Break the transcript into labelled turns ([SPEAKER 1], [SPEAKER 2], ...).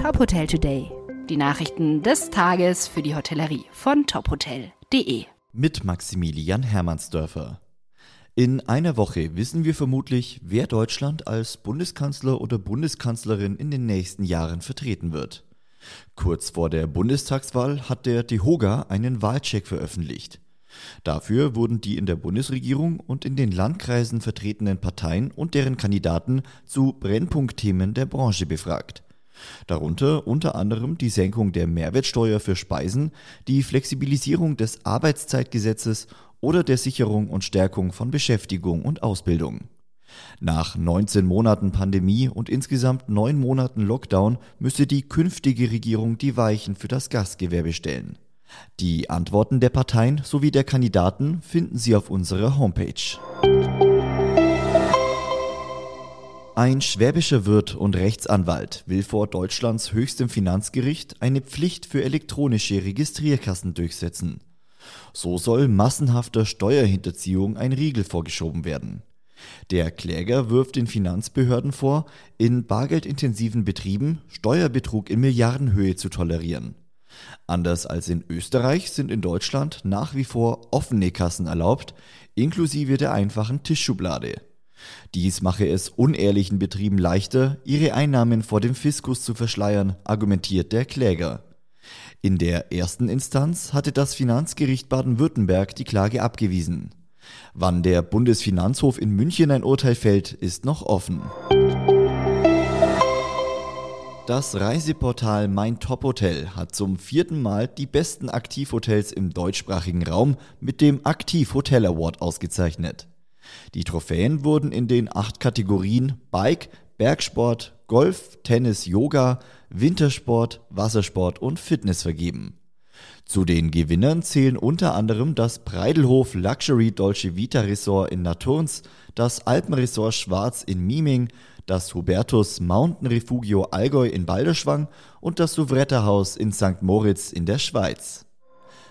[SPEAKER 1] Top Hotel Today. Die Nachrichten des Tages für die Hotellerie von tophotel.de.
[SPEAKER 2] Mit Maximilian Hermannsdörfer. In einer Woche wissen wir vermutlich, wer Deutschland als Bundeskanzler oder Bundeskanzlerin in den nächsten Jahren vertreten wird. Kurz vor der Bundestagswahl hat der DEHOGA einen Wahlcheck veröffentlicht. Dafür wurden die in der Bundesregierung und in den Landkreisen vertretenen Parteien und deren Kandidaten zu Brennpunktthemen der Branche befragt. Darunter unter anderem die Senkung der Mehrwertsteuer für Speisen, die Flexibilisierung des Arbeitszeitgesetzes oder der Sicherung und Stärkung von Beschäftigung und Ausbildung. Nach 19 Monaten Pandemie und insgesamt 9 Monaten Lockdown müsse die künftige Regierung die Weichen für das Gastgewerbe stellen. Die Antworten der Parteien sowie der Kandidaten finden Sie auf unserer Homepage. Ein schwäbischer Wirt und Rechtsanwalt will vor Deutschlands höchstem Finanzgericht eine Pflicht für elektronische Registrierkassen durchsetzen. So soll massenhafter Steuerhinterziehung ein Riegel vorgeschoben werden. Der Kläger wirft den Finanzbehörden vor, in bargeldintensiven Betrieben Steuerbetrug in Milliardenhöhe zu tolerieren. Anders als in Österreich sind in Deutschland nach wie vor offene Kassen erlaubt, inklusive der einfachen Tischschublade. Dies mache es unehrlichen Betrieben leichter, ihre Einnahmen vor dem Fiskus zu verschleiern, argumentiert der Kläger. In der ersten Instanz hatte das Finanzgericht Baden-Württemberg die Klage abgewiesen. Wann der Bundesfinanzhof in München ein Urteil fällt, ist noch offen. Das Reiseportal Mein Top Hotel hat zum vierten Mal die besten Aktivhotels im deutschsprachigen Raum mit dem Aktiv Hotel Award ausgezeichnet. Die Trophäen wurden in den acht Kategorien Bike, Bergsport, Golf, Tennis, Yoga, Wintersport, Wassersport und Fitness vergeben. Zu den Gewinnern zählen unter anderem das Breidelhof Luxury Dolce Vita Resort in Naturns, das Alpenresort Schwarz in Miming, das Hubertus Mountain Refugio Allgäu in Balderschwang und das Souvretta Haus in St. Moritz in der Schweiz.